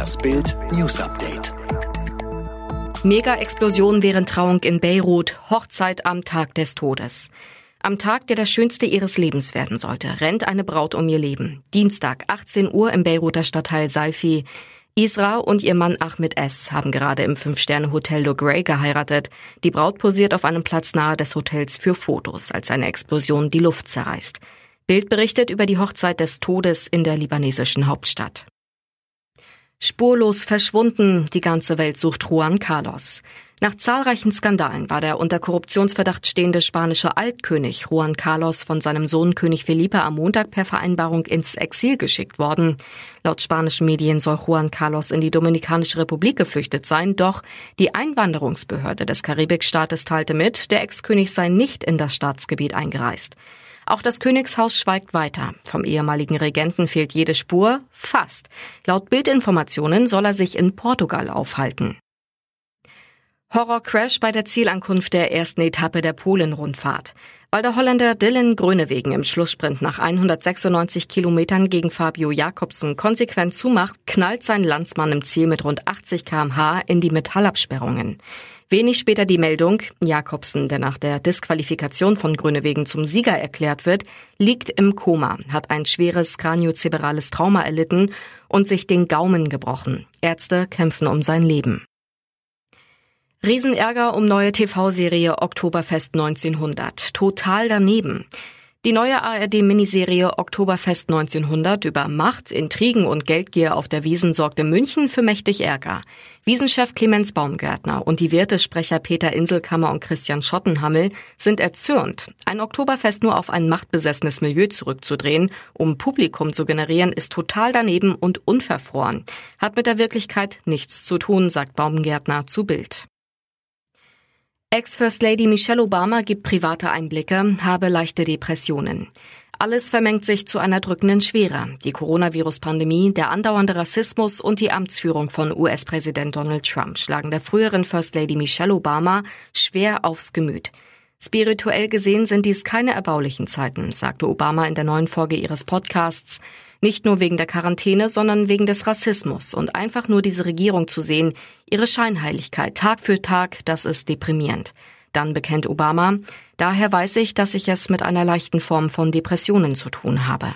Das Bild News Update. Mega-Explosion während Trauung in Beirut, Hochzeit am Tag des Todes. Am Tag, der das schönste ihres Lebens werden sollte, rennt eine Braut um ihr Leben. Dienstag, 18 Uhr im Beiruter Stadtteil Saifi. Isra und ihr Mann Ahmed S. haben gerade im Fünf-Sterne-Hotel Le Grey geheiratet. Die Braut posiert auf einem Platz nahe des Hotels für Fotos, als eine Explosion die Luft zerreißt. Bild berichtet über die Hochzeit des Todes in der libanesischen Hauptstadt. Spurlos verschwunden, die ganze Welt sucht Juan Carlos. Nach zahlreichen Skandalen war der unter Korruptionsverdacht stehende spanische Altkönig Juan Carlos von seinem Sohn König Felipe am Montag per Vereinbarung ins Exil geschickt worden. Laut spanischen Medien soll Juan Carlos in die Dominikanische Republik geflüchtet sein, doch die Einwanderungsbehörde des Karibikstaates teilte mit, der Ex-König sei nicht in das Staatsgebiet eingereist. Auch das Königshaus schweigt weiter. Vom ehemaligen Regenten fehlt jede Spur, fast. Laut Bildinformationen soll er sich in Portugal aufhalten. Horrorcrash bei der Zielankunft der ersten Etappe der Polen-Rundfahrt. Weil der Holländer Dylan Grönewegen im Schlusssprint nach 196 Kilometern gegen Fabio Jakobsen konsequent zumacht, knallt sein Landsmann im Ziel mit rund 80 kmh in die Metallabsperrungen. Wenig später die Meldung, Jakobsen, der nach der Disqualifikation von Grönewegen zum Sieger erklärt wird, liegt im Koma, hat ein schweres kraniozerebrales Trauma erlitten und sich den Gaumen gebrochen. Ärzte kämpfen um sein Leben. Riesenärger um neue TV-Serie Oktoberfest 1900. Total daneben. Die neue ARD-Miniserie Oktoberfest 1900 über Macht, Intrigen und Geldgier auf der Wiesen sorgte München für mächtig Ärger. Wiesenchef Clemens Baumgärtner und die Wirtesprecher Peter Inselkammer und Christian Schottenhammel sind erzürnt. Ein Oktoberfest nur auf ein machtbesessenes Milieu zurückzudrehen, um Publikum zu generieren, ist total daneben und unverfroren. Hat mit der Wirklichkeit nichts zu tun, sagt Baumgärtner zu Bild. Ex-First Lady Michelle Obama gibt private Einblicke, habe leichte Depressionen. Alles vermengt sich zu einer drückenden Schwere. Die Coronavirus-Pandemie, der andauernde Rassismus und die Amtsführung von US-Präsident Donald Trump schlagen der früheren First Lady Michelle Obama schwer aufs Gemüt. Spirituell gesehen sind dies keine erbaulichen Zeiten, sagte Obama in der neuen Folge ihres Podcasts. Nicht nur wegen der Quarantäne, sondern wegen des Rassismus und einfach nur diese Regierung zu sehen, ihre Scheinheiligkeit Tag für Tag, das ist deprimierend. Dann bekennt Obama, daher weiß ich, dass ich es mit einer leichten Form von Depressionen zu tun habe.